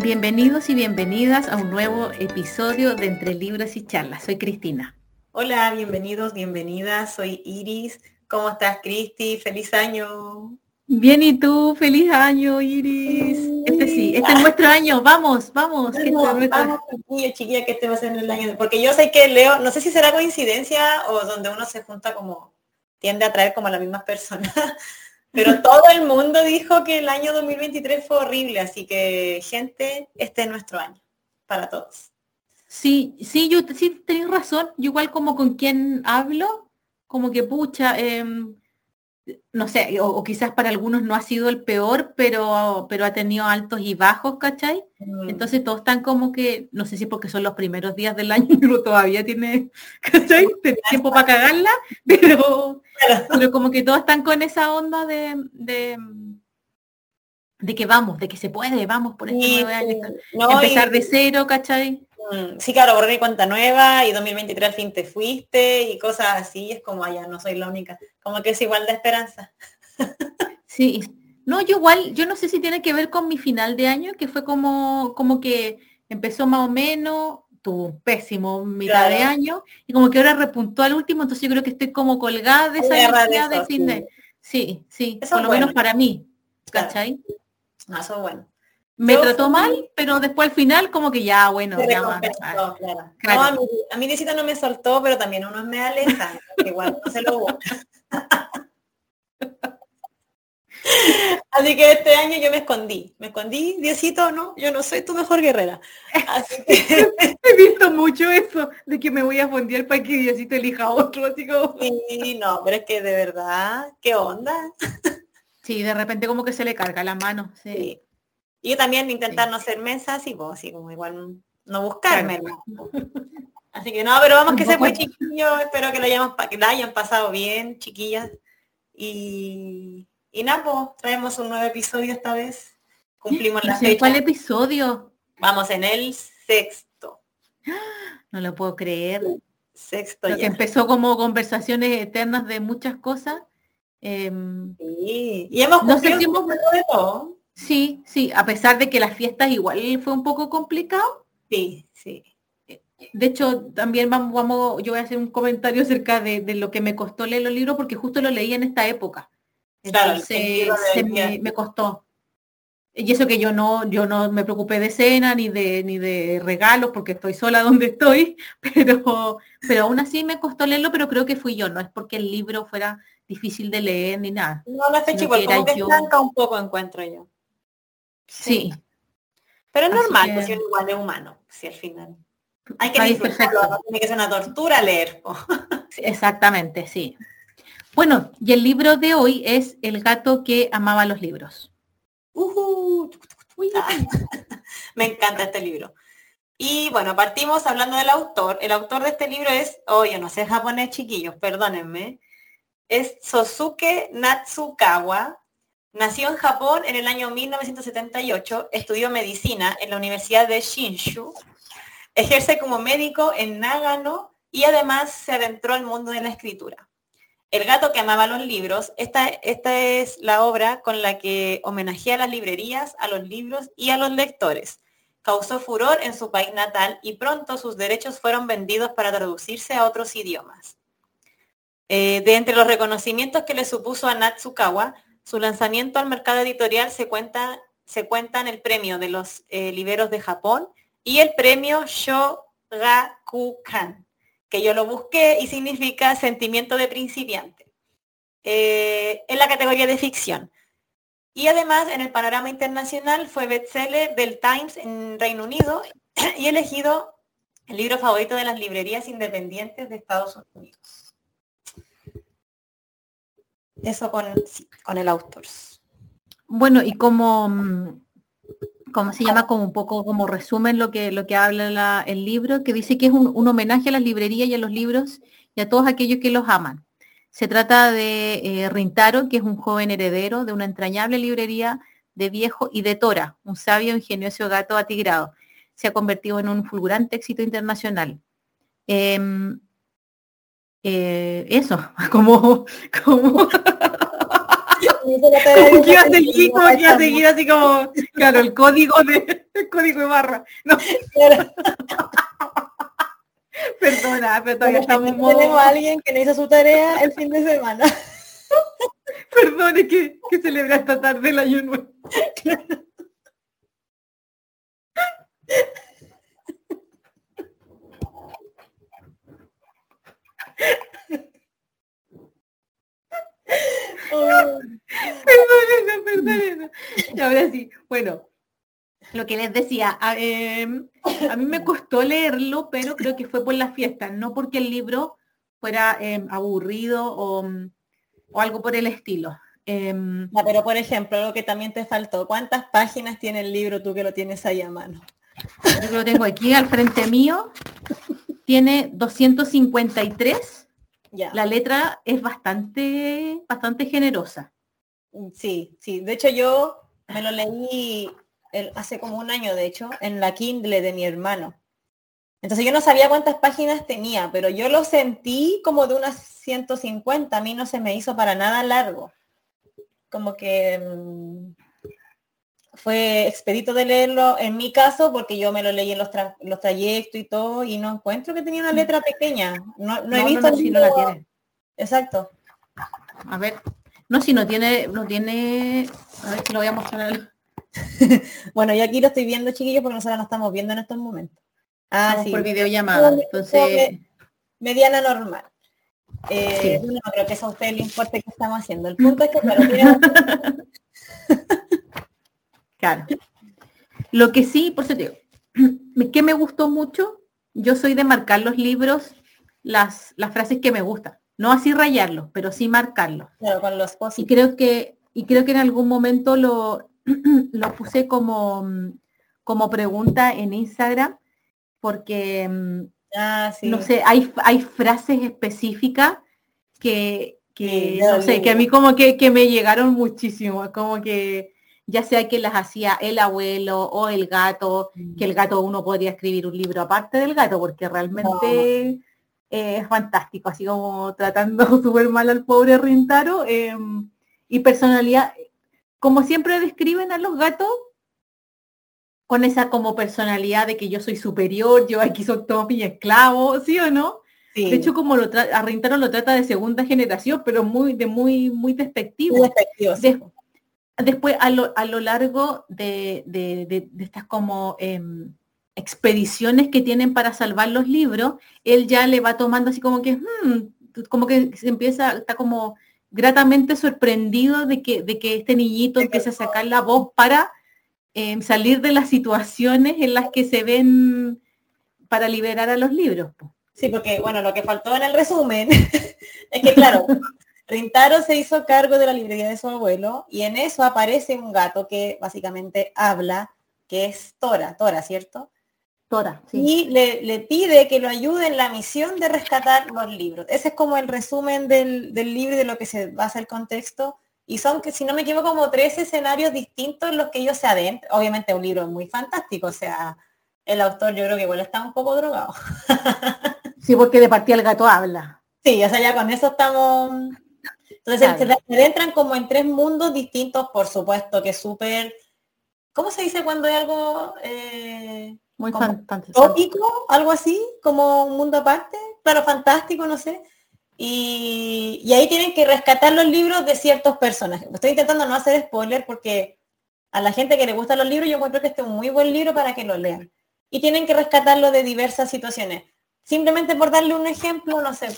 Bienvenidos y bienvenidas a un nuevo episodio de Entre Libros y Charlas. Soy Cristina. Hola, bienvenidos, bienvenidas. Soy Iris. ¿Cómo estás, Cristi? Feliz año. Bien, ¿y tú? Feliz año, Iris. Este sí, este es nuestro año. Vamos, vamos. que chiquilla, que este va a ser el año. Porque yo sé que Leo, no sé si será coincidencia o donde uno se junta como, tiende a traer como a las mismas personas. Pero todo el mundo dijo que el año 2023 fue horrible, así que gente, este es nuestro año para todos. Sí, sí, yo sí tenés razón. Yo igual como con quien hablo, como que pucha, em, no sé, o, quizás para algunos no ha sido el peor, pero, pero ha tenido altos y bajos, ¿cachai? Mm. Entonces todos están como que, no sé si porque son los primeros días del año, pero todavía tiene, ¿cachai? tiempo para cagarla, pero, pero como que todos están con esa onda de, de, que vamos, de que se puede, vamos por este nuevo año. Empezar de cero, ¿cachai? Mm, sí, claro, borré cuenta nueva y 2023 al fin te fuiste y cosas así, es como allá, no soy la única, como que es igual de esperanza. Sí, no, yo igual, yo no sé si tiene que ver con mi final de año, que fue como, como que empezó más o menos, tuvo un pésimo mitad de año, y como que ahora repuntó al último, entonces yo creo que estoy como colgada de esa energía de, fin de... Sí, sí, por lo menos para mí, ¿cachai? No, eso es bueno me trató mal, pero después al final como que ya, bueno, ya más, claro. No, a, mí, a mí no me soltó, pero también uno me aleja, igual no se lo Así que este año yo me escondí, me escondí, Diosito, no, yo no soy tu mejor guerrera. Así que... He visto mucho eso, de que me voy a fondear para que Diosito elija otro, así como... Sí, no, pero es que de verdad, ¿qué onda? Sí, de repente como que se le carga la mano, sí. Y yo también intentar no hacer mesas y vos, así como igual no buscarme. Así que no, pero vamos que se fue chiquillo, espero que lo hayamos que la hayan pasado bien, chiquillas. Y, y nada, pues traemos un nuevo episodio esta vez. Cumplimos la fecha. ¿Cuál episodio? Vamos en el sexto. No lo puedo creer. Sexto. ya. empezó como conversaciones eternas de muchas cosas. Em, sí. Y hemos cumplido de todo. Sí, sí, a pesar de que las fiestas igual fue un poco complicado. Sí, sí. De hecho, también vamos, vamos yo voy a hacer un comentario acerca de, lo que me costó leer los libros porque justo lo leí en esta época. Entonces me, costó. Y eso que yo no, yo no me preocupé de cena ni de ni de regalos porque estoy sola donde estoy, pero, pero aún así me costó leerlo, pero creo que fui yo, no es porque el libro fuera difícil de leer ni nada. No, la fecha igual, como que yo... un poco encuentro yo. Sí. Pero es normal, pues igual es humano, si al final. Hay que disfrutarlo, no tiene que ser una tortura leer. Exactamente, sí. Bueno, y el libro de hoy es El gato que amaba los libros. me encanta este libro. Y bueno, partimos hablando del autor. El autor de este libro es, oh, yo no sé japonés, chiquillos, perdónenme. Es Sosuke Natsukawa, Nació en Japón en el año 1978, estudió medicina en la Universidad de Shinshu, ejerce como médico en Nagano y además se adentró al mundo de la escritura. El gato que amaba los libros, esta, esta es la obra con la que homenajea a las librerías, a los libros y a los lectores. Causó furor en su país natal y pronto sus derechos fueron vendidos para traducirse a otros idiomas. Eh, de entre los reconocimientos que le supuso a Natsukawa, su lanzamiento al mercado editorial se cuenta, se el premio de los eh, liberos de Japón y el premio Shogakukan, que yo lo busqué y significa sentimiento de principiante, eh, en la categoría de ficción. Y además en el panorama internacional fue bestseller del Times en Reino Unido y elegido el libro favorito de las librerías independientes de Estados Unidos. Eso con, con el autor. Bueno, y como, mm, como se llama como un poco como resumen lo que, lo que habla el libro, que dice que es un, homenaje a las librerías y a los libros y a todos aquellos que los aman. Se trata de eh, Rintaro, que es un joven heredero de una entrañable librería de viejo y de Tora, un sabio ingenioso gato atigrado. Se ha convertido en un fulgurante éxito internacional. Em, eh, eso, como, como... como que iba a seguir, como que iba a seguir así como, claro, el código de, el código de barra. No. Perdona, pero todavía estamos Tenemos a alguien que no hizo su tarea el fin de semana. Perdone que, que celebra esta tarde el ayuno. Oh. Perdón, Y ahora sí, bueno, lo que les decía, a, em, a, mí me costó leerlo, pero creo que fue por la fiesta, no porque el libro fuera em, aburrido o, o, algo por el estilo. Em, pero por ejemplo, lo que también te faltó, ¿cuántas páginas tiene el libro tú que lo tienes ahí a mano? Yo lo tengo aquí al frente mío. Tiene 253 la letra es bastante, bastante generosa. Mm, sí, sí. De hecho, yo me lo leí hace como un año, de hecho, en la Kindle de mi hermano. Entonces yo no sabía cuántas páginas tenía, pero yo lo sentí como de unas 150. A mí no se me hizo para nada largo. Como que mm, fue expedito de leerlo en mi caso porque yo me lo leí en los, los trayectos y todo y no encuentro que tenía una letra pequeña. No, no, he visto si no la tiene. Exacto. A ver. No, si no tiene, no tiene. A ver si lo voy a mostrar. bueno, yo aquí lo estoy viendo, chiquillos, porque nosotros no estamos viendo en estos momentos. Ah, sí. Por videollamada. Entonces. Mediana normal. Eh, No creo que eso a usted le importe que estamos haciendo. El punto es que, claro, Claro. Lo que sí, por eso te digo, que me gustó mucho, yo soy de marcar los libros, las, las frases que me gustan. No así rayarlos, pero sí marcarlos. Claro, con los Y creo que, y creo que en algún momento lo, lo puse como, como pregunta en Instagram, porque ah, no sé, hay, hay frases específicas que, que no sé, que a mí como que, que me llegaron muchísimo, como que ya sea que las hacía el abuelo o el gato, que el gato uno podría escribir un libro aparte del gato, porque realmente es fantástico, así como tratando súper mal al pobre Rintaro. Em, y personalidad, como siempre describen a los gatos, con esa como personalidad de que yo soy superior, yo aquí soy todo mi esclavo, ¿sí o no? De hecho, como lo a Rintaro lo trata de segunda generación, pero muy, de muy, muy despectivo. Muy despectivo después a lo, a lo largo de, de, estas como em, expediciones que tienen para salvar los libros, él ya le va tomando así como que, hmm", como que se empieza, está como gratamente sorprendido de que, de que este niñito empiece a sacar la voz para em, salir de las situaciones en las que se ven para liberar a los libros. Sí, porque bueno, lo que faltó en el resumen es que claro, Rintaro se hizo cargo de la librería de su abuelo y en eso aparece un gato que básicamente habla, que es Tora, Tora, ¿cierto? Tora, sí. Y le, pide que lo ayude en la misión de rescatar los libros. Ese es como el resumen del, libro y de lo que se basa el contexto. Y son, que si no me equivoco, como tres escenarios distintos en los que ellos se adentran. Obviamente un libro muy fantástico, o sea, el autor yo creo que igual está un poco drogado. sí, porque de partida el gato habla. Sí, o sea, ya con eso estamos entonces se adentran como en tres mundos distintos, por supuesto, que es súper, ¿cómo se dice cuando hay algo eh, muy? Tópico, algo así, como un mundo aparte, claro, fantástico, no sé. Y, y, ahí tienen que rescatar los libros de ciertos personajes. Estoy intentando no hacer spoiler porque a la gente que le gustan los libros yo encuentro que este es un muy buen libro para que lo lean. Y tienen que rescatarlo de diversas situaciones. Simplemente por darle un ejemplo, no sé,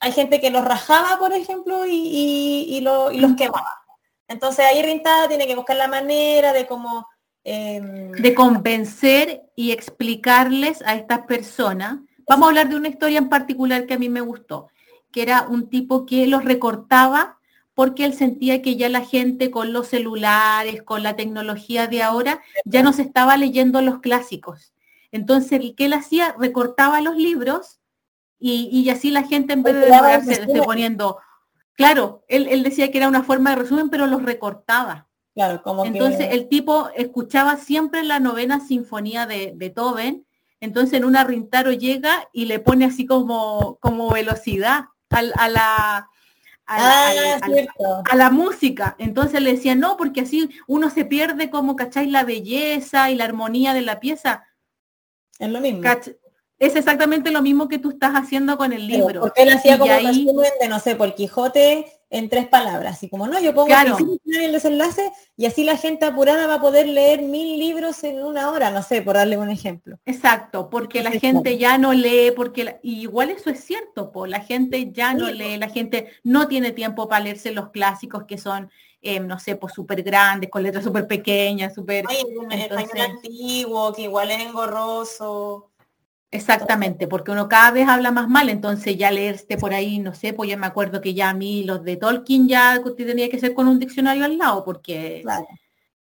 hay gente que los rajaba, por ejemplo, y, los quemaba. Entonces ahí Rintada tiene que buscar la manera de cómo... Em, de convencer y explicarles a estas personas. Vamos a hablar de una historia en particular que a mí me gustó, que era un tipo que los recortaba porque él sentía que ya la gente con los celulares, con la tecnología de ahora, ya no se estaba leyendo los clásicos. Entonces, ¿qué él hacía? Recortaba los libros y, así la gente en vez de demorarse poniendo, claro, él, decía que era una forma de resumen, pero los recortaba. Claro, como Entonces el tipo escuchaba siempre la novena sinfonía de Beethoven, entonces en una Rintaro llega y le pone así como, como velocidad a, la, a, ah, la música. Entonces le decía, no, porque así uno se pierde como, ¿cacháis? La belleza y la armonía de la pieza. Es lo mismo. Es exactamente lo mismo que tú estás haciendo con el libro. porque él hacía como ahí... de, no sé, por Quijote en tres palabras. Y como no, yo pongo el desenlace y así la gente apurada va a poder leer mil libros en una hora, no sé, por darle un ejemplo. Exacto, porque la gente ya no lee, porque igual eso es cierto, po, la gente ya no lee, la gente no tiene tiempo para leerse los clásicos que son eh, no sé, pues súper grandes, con letras súper pequeñas, súper... Español antiguo, que igual es engorroso. Exactamente, porque uno cada vez habla más mal, entonces ya leerte por ahí, no sé, pues ya me acuerdo que ya a mí los de Tolkien ya tenía que ser con un diccionario al lado, porque,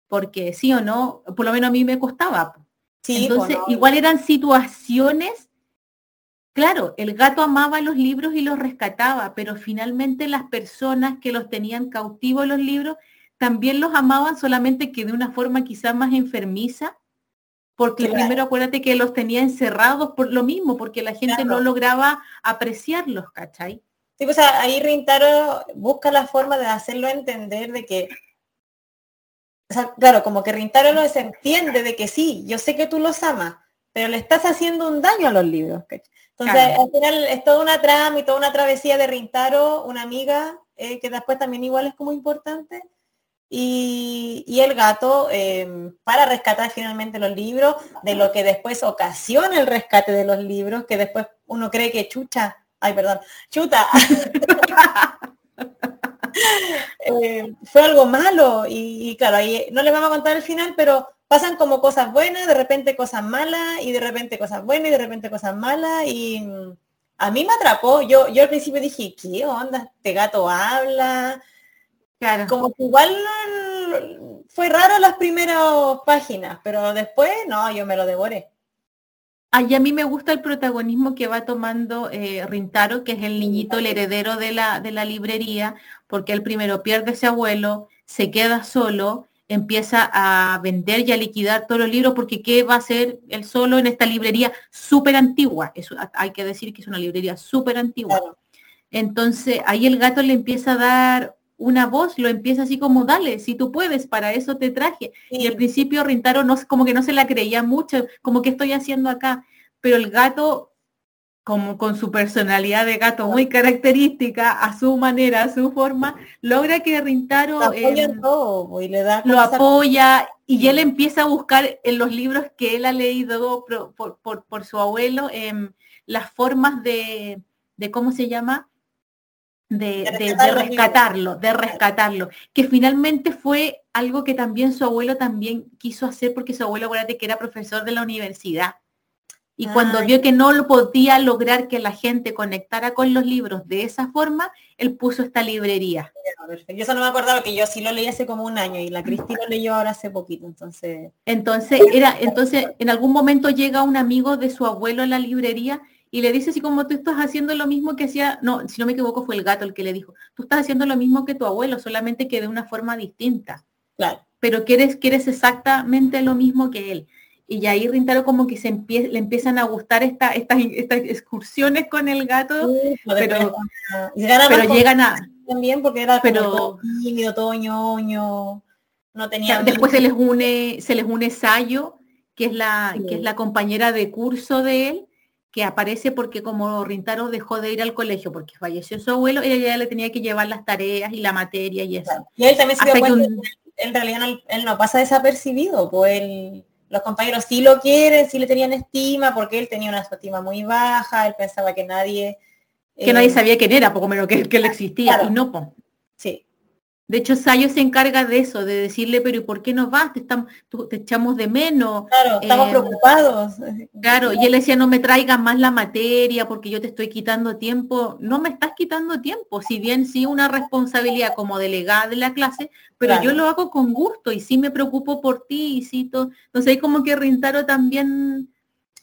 porque sí o no, por lo menos a mí me costaba. Sí, entonces, igual eran situaciones, claro, el gato amaba los libros y los rescataba, pero finalmente las personas que los tenían cautivos los libros también los amaban, solamente que de una forma quizás más enfermiza porque primero acuérdate que los tenía encerrados por lo mismo, porque la gente no lograba apreciarlos, ¿cachai? Sí, pues ahí Rintaro busca la forma de hacerlo entender de que, o sea, claro, como que Rintaro lo se entiende de que sí, yo sé que tú los amas, pero le estás haciendo un daño a los libros. Entonces, al final es toda una trama y toda una travesía de Rintaro, una amiga, eh, que después también igual es como importante, y, el gato em, para rescatar finalmente los libros, de lo que después ocasiona el rescate de los libros, que después uno cree que chucha, ay perdón, chuta, em, fue algo malo y, claro, ahí no les vamos a contar el final, pero pasan como cosas buenas, de repente cosas malas y de repente cosas buenas y de repente cosas malas y mm, a mí me atrapó, yo, yo al principio dije, ¿qué onda? Este gato habla, como que igual fue raro las primeras páginas, pero después no, yo me lo devoré. Ay, a mí me gusta el protagonismo que va tomando eh, Rintaro, que es el niñito, el heredero de la, de la librería, porque él primero pierde ese abuelo, se queda solo, empieza a vender y a liquidar todos los libros, porque ¿qué va a hacer él solo en esta librería súper antigua? Eso, hay que decir que es una librería súper antigua. Entonces ahí el gato le empieza a dar una voz lo empieza así como, dale, si tú puedes, para eso te traje. Y al principio Rintaro no, como que no se la creía mucho, como que estoy haciendo acá. Pero el gato, como con su personalidad de gato muy característica, a su manera, a su forma, logra que Rintaro em, lo apoya y él empieza a buscar en los libros que él ha leído por, por, su abuelo em, las formas de, de, ¿cómo se llama? De, rescatarlo, de rescatarlo, que finalmente fue algo que también su abuelo también quiso hacer porque su abuelo, acuérdate que era profesor de la universidad. Y cuando vio que no lo podía lograr que la gente conectara con los libros de esa forma, él puso esta librería. Yo eso no me acordaba que yo sí lo leí hace como un año y la Cristina lo leyó ahora hace poquito, entonces. Entonces era, entonces en algún momento llega un amigo de su abuelo a la librería y le dice así como tú estás haciendo lo mismo que hacía, no, si no me equivoco fue el gato el que le dijo, tú estás haciendo lo mismo que tu abuelo, solamente que de una forma distinta. Claro. Pero quieres, quieres exactamente lo mismo que él. Y ahí Rintaro como que se le empiezan a gustar esta, estas, estas excursiones con el gato, pero, llegan a... También porque era pero, todo ñoño, no tenía... Después se les une, se les une Sayo, que es la, que es la compañera de curso de él, que aparece porque como Rintaro dejó de ir al colegio porque falleció su abuelo, ella ya le tenía que llevar las tareas y la materia y eso. Y él también se dio cuenta en realidad no, él no pasa desapercibido, pues los compañeros sí lo quieren, sí le tenían estima, porque él tenía una estima muy baja, él pensaba que nadie... Que nadie eh, sabía quién era, poco menos que, que él existía, y no, pues. Sí, de hecho, Sayo se encarga de eso, de decirle, pero ¿y por qué no vas? Te, estamos, te echamos de menos. Claro, estamos eh, preocupados. Claro, y él decía, no me traigas más la materia porque yo te estoy quitando tiempo. No me estás quitando tiempo, si bien sí una responsabilidad como delegada de la clase, pero yo lo hago con gusto y sí me preocupo por ti y sí todo. Entonces hay como que Rintaro también...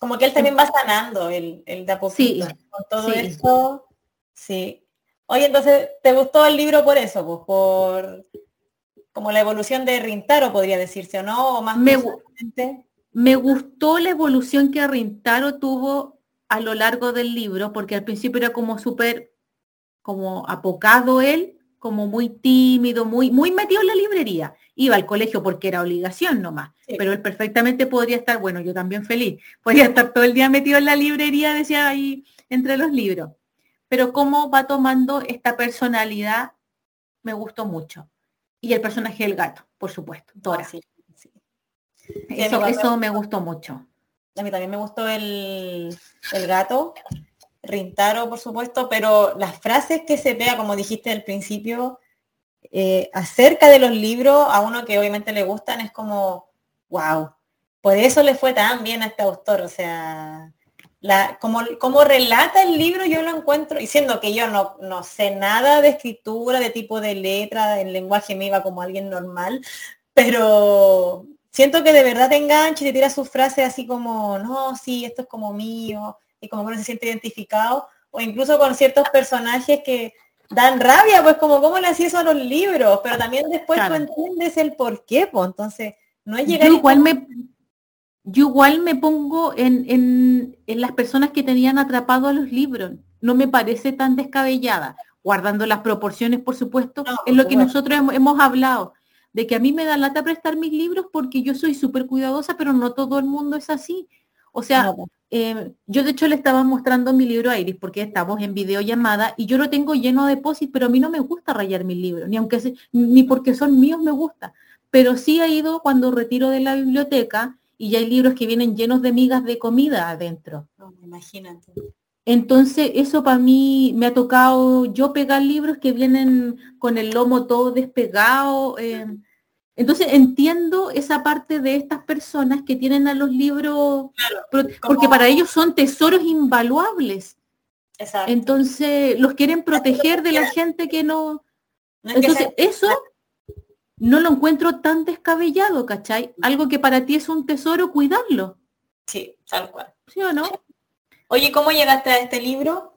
Como que él también va sanando el, el de a poquito. Sí, con todo eso, sí. Oye, entonces, ¿te gustó el libro por eso? Pues por como la evolución de Rintaro, podría decirse, ¿o no? ¿O más me, me gustó la evolución que Rintaro tuvo a lo largo del libro, porque al principio era como súper como apocado él, como muy tímido, muy, muy metido en la librería. Iba al colegio porque era obligación nomás, pero él perfectamente podría estar, bueno, yo también feliz, podría estar todo el día metido en la librería, decía ahí, entre los libros. Pero cómo va tomando esta personalidad, me gustó mucho. Y el personaje del gato, por supuesto, Dora. Ah, eso, eso me gustó mucho. A mí también me gustó el, el gato, Rintaro, por supuesto, pero las frases que se vea, como dijiste al principio, eh, acerca de los libros, a uno que obviamente le gustan, es como, wow, por eso le fue tan bien a este autor, o sea, la, como, como relata el libro yo lo encuentro, diciendo que yo no, no sé nada de escritura, de tipo de letra, el lenguaje me iba como alguien normal, pero siento que de verdad te engancha y te tira sus frases así como, no, sí, esto es como mío, y como que uno se siente identificado, o incluso con ciertos personajes que dan rabia, pues como cómo le hacía eso a los libros, pero también después tú entiendes el por qué, pues entonces no es llegar... Yo igual, me, yo igual me pongo en, en, en las personas que tenían atrapado a los libros, no me parece tan descabellada, guardando las proporciones, por supuesto, es lo que nosotros hemos, hablado, de que a mí me da lata prestar mis libros porque yo soy súper cuidadosa, pero no todo el mundo es así. O sea, eh, yo de hecho le estaba mostrando mi libro a Iris porque estamos en videollamada y yo lo tengo lleno de posis, pero a mí no me gusta rayar mis libros, ni aunque ni porque son míos me gusta. Pero sí ha ido cuando retiro de la biblioteca y ya hay libros que vienen llenos de migas de comida adentro. imagínate. Entonces, eso para mí me ha tocado yo pegar libros que vienen con el lomo todo despegado. Eh, entonces entiendo esa parte de estas personas que tienen a los libros, porque para ellos son tesoros invaluables. Entonces los quieren proteger de la gente que no. Entonces eso no lo encuentro tan descabellado, ¿cachai? Algo que para ti es un tesoro, cuidarlo. Sí, tal cual. ¿Sí o no? Oye, ¿cómo llegaste a este libro?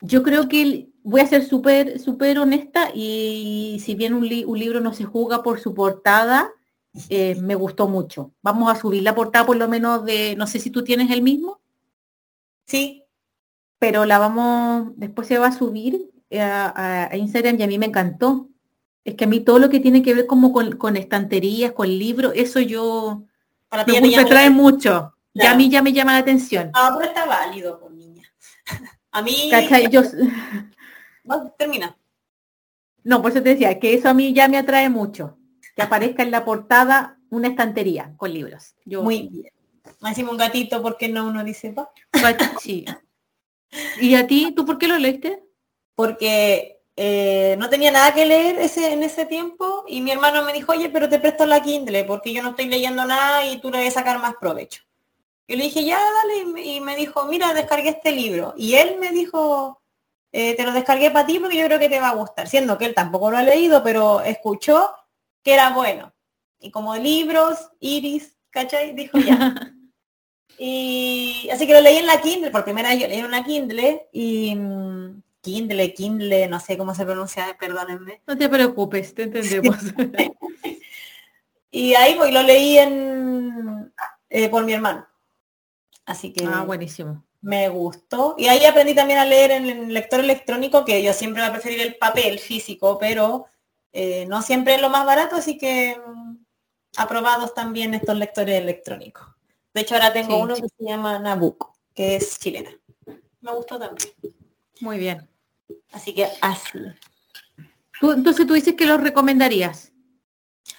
Yo creo que voy a ser súper súper honesta y si bien un, libro no se juzga por su portada, eh, me gustó mucho. Vamos a subir la portada por lo menos de, no sé si tú tienes el mismo. Sí. Pero la vamos, después se va a subir eh, a, Instagram y a mí me encantó. Es que a mí todo lo que tiene que ver como con, estanterías, con libros, eso yo Para me, trae mucho. Ya a mí ya me llama la atención. Ah, pero está válido, con niña. a mí. Yo, termina. No, por eso te decía que eso a mí ya me atrae mucho. Que aparezca en la portada una estantería con libros. Yo... Muy bien. Hacemos un gatito porque no uno dice va. Sí. ¿Y a ti? ¿Tú por qué lo leíste? Porque eh, no tenía nada que leer ese, en ese tiempo y mi hermano me dijo, oye, pero te presto la Kindle porque yo no estoy leyendo nada y tú le vas a sacar más provecho. Yo le dije, ya, dale, y me dijo, mira, descargué este libro. Y él me dijo, eh, te lo descargué para ti porque yo creo que te va a gustar, siendo que él tampoco lo ha leído, pero escuchó que era bueno. Y como libros, Iris, ¿cachai? Dijo ya. y así que lo leí en la Kindle, por primera vez yo leí en una Kindle y mm, Kindle, Kindle, no sé cómo se pronuncia, perdónenme. No te preocupes, te entendemos. y ahí voy, lo leí en eh, por mi hermano. Así que. Ah, buenísimo me gustó. Y ahí aprendí también a leer en el lector electrónico, que yo siempre voy a preferir el papel físico, pero eh, no siempre es lo más barato, así que mm, aprobados también estos lectores electrónicos. De hecho, ahora tengo uno que se llama Nabucco, que es chilena. Me gustó también. Muy bien. Así que así. entonces tú dices que lo recomendarías.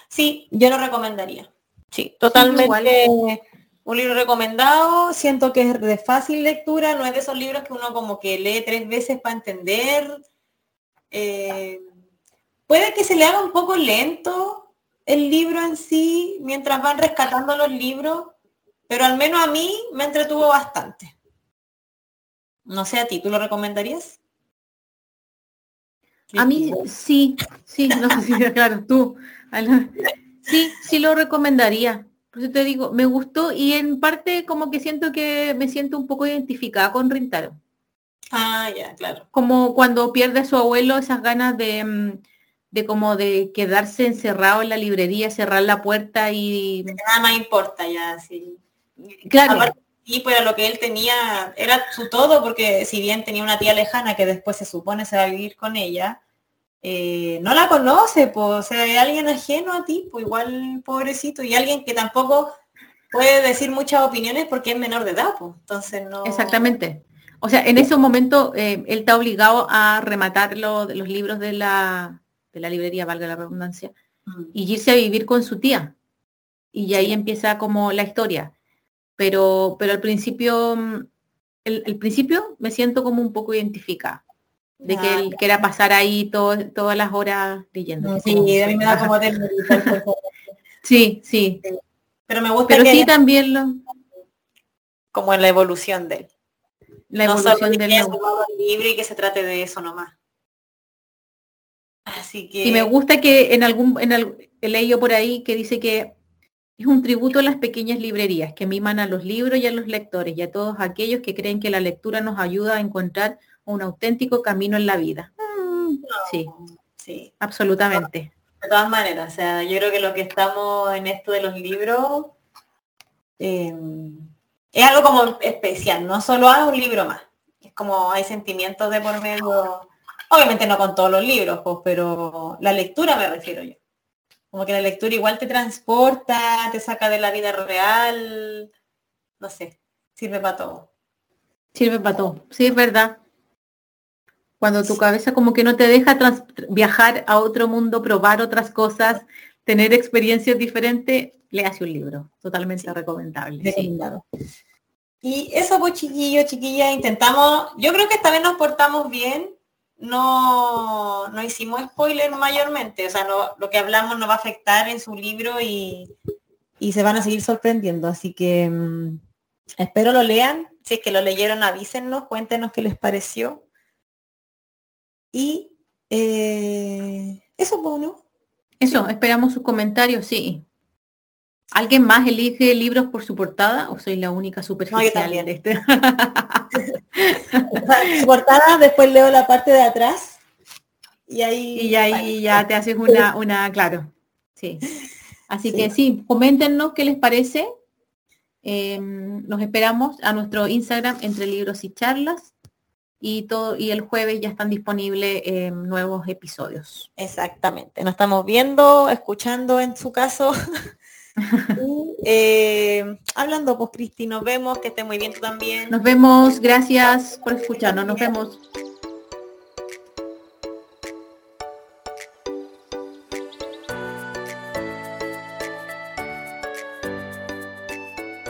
Sí, yo lo recomendaría. Sí, totalmente un libro recomendado, siento que es de fácil lectura, no es de esos libros que uno como que lee tres veces para entender. Eh, puede que se le haga un poco lento el libro en sí, mientras van rescatando los libros, pero al menos a mí me entretuvo bastante. No sé a ti, ¿tú lo recomendarías? A mí sí, sí, no sé claro, tú. Sí, sí lo recomendaría. Por eso te digo, me gustó y en parte como que siento que me siento un poco identificada con Rintaro. Ah, ya, claro. Como cuando pierde a su abuelo esas ganas de, mm, de como de quedarse encerrado en la librería, cerrar la puerta y... Nada más importa ya, sí. Claro. Y pues lo que él tenía, era su todo, porque si bien tenía una tía lejana que después se supone se va a vivir con ella, eh, no la conoce, pues, o sea, hay alguien ajeno a ti, pues igual pobrecito, y alguien que tampoco puede decir muchas opiniones porque es menor de edad, pues, entonces no... Exactamente. O sea, en ese momento eh, él está obligado a rematar los libros de la, de la librería, valga la redundancia, y irse a vivir con su tía. Y ahí empieza como la historia. Pero, pero al principio, mm, el, principio me siento como un poco identificada de que él quiera pasar ahí todas las horas leyendo. Sí, a mí me da como Sí, sí. Pero me gusta Pero sí también lo... Como en la evolución de él. La evolución del libro y que se trate de eso nomás. Así que... Y me gusta que en algún, en el, leído por ahí que dice que es un tributo a las pequeñas librerías que miman a los libros y a los lectores y a todos aquellos que creen que la lectura nos ayuda a encontrar un auténtico camino en la vida. sí, sí, absolutamente. De todas maneras, o sea, yo creo que lo que estamos en esto de los libros em, es algo como especial, no solo hay un libro más. Es como hay sentimientos de por medio, obviamente no con todos los libros, pues, pero la lectura me refiero yo. Como que la lectura igual te transporta, te saca de la vida real, no sé, sirve para todo. Sirve para todo, sí, es verdad. Cuando tu cabeza como que no te deja viajar a otro mundo, probar otras cosas, tener experiencias diferentes, le hace un libro, totalmente recomendable. Y eso pues chiquillos, chiquillas, intentamos, yo creo que esta vez nos portamos bien, no, no hicimos spoiler mayormente, o sea, no, lo que hablamos no va a afectar en su libro y, se van a seguir sorprendiendo. Así que mm, espero lo lean. Si es que lo leyeron, avísennos, cuéntenos qué les pareció. Y eh, eso, pues, ¿no? Eso, esperamos sus comentarios, sí. ¿Alguien más elige libros por su portada o soy la única superficial de este? portada, después leo la parte de atrás y ahí... Y ahí ya te haces una, una, claro, sí. Así que sí, coméntenos qué les parece. Em, nos esperamos a nuestro Instagram entre libros y charlas y todo y el jueves ya están disponibles em, nuevos episodios. Exactamente. Nos estamos viendo, escuchando en su caso. Eh, hablando, pues Cristi, nos vemos, que esté muy bien también. Nos vemos, gracias por escucharnos, nos vemos.